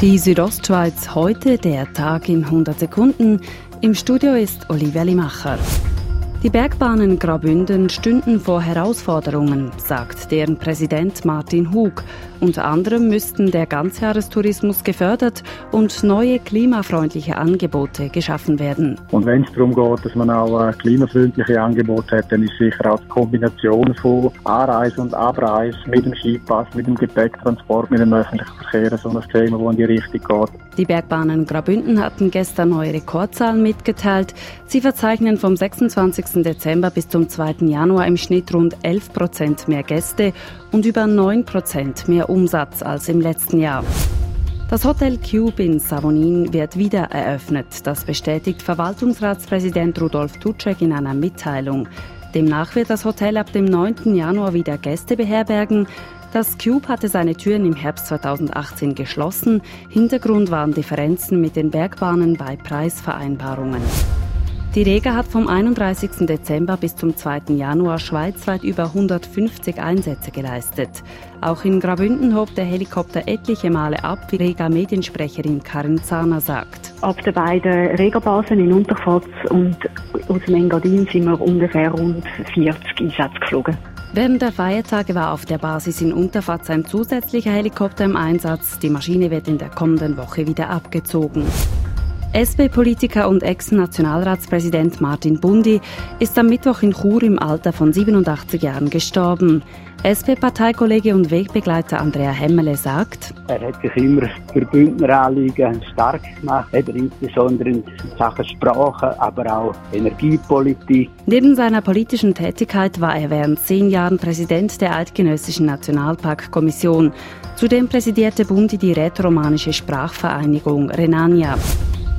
Die Südostschweiz heute, der Tag in 100 Sekunden. Im Studio ist Olivia Limacher. Die Bergbahnen Graubünden stünden vor Herausforderungen, sagt deren Präsident Martin Hug. Unter anderem müssten der Ganzjahrestourismus gefördert und neue klimafreundliche Angebote geschaffen werden. Und wenn es darum geht, dass man auch klimafreundliche Angebote hat, dann ist sicher auch die Kombination von Anreise und Abreise mit dem Skipass, mit dem Gepäcktransport, mit dem öffentlichen Verkehr so ein Thema, das in die Richtung geht. Die Bergbahnen Graubünden hatten gestern neue Rekordzahlen mitgeteilt. Sie verzeichnen vom 26. Dezember bis zum 2. Januar im Schnitt rund 11 Prozent mehr Gäste und über 9 Prozent mehr Umsatz als im letzten Jahr. Das Hotel Cube in Savonin wird wieder eröffnet. Das bestätigt Verwaltungsratspräsident Rudolf Tutschek in einer Mitteilung. Demnach wird das Hotel ab dem 9. Januar wieder Gäste beherbergen. Das Cube hatte seine Türen im Herbst 2018 geschlossen. Hintergrund waren Differenzen mit den Bergbahnen bei Preisvereinbarungen. Die Rega hat vom 31. Dezember bis zum 2. Januar schweizweit über 150 Einsätze geleistet. Auch in Graubünden hob der Helikopter etliche Male ab, wie Rega-Mediensprecherin Karin Zahner sagt. Ab den beiden Rega-Basen in Unterfatz und aus dem Engadin sind wir ungefähr rund 40 Einsätze geflogen. Während der Feiertage war auf der Basis in Unterfatz ein zusätzlicher Helikopter im Einsatz. Die Maschine wird in der kommenden Woche wieder abgezogen. SP-Politiker und Ex-Nationalratspräsident Martin Bundi ist am Mittwoch in Chur im Alter von 87 Jahren gestorben. SP-Parteikollege und Wegbegleiter Andrea Hemmele sagt, er hat sich immer für Bündneranliegen stark gemacht, insbesondere in Sachen Sprache, aber auch Energiepolitik. Neben seiner politischen Tätigkeit war er während zehn Jahren Präsident der Eidgenössischen Nationalparkkommission. Zudem präsidierte Bundi die rätoromanische Sprachvereinigung Renania.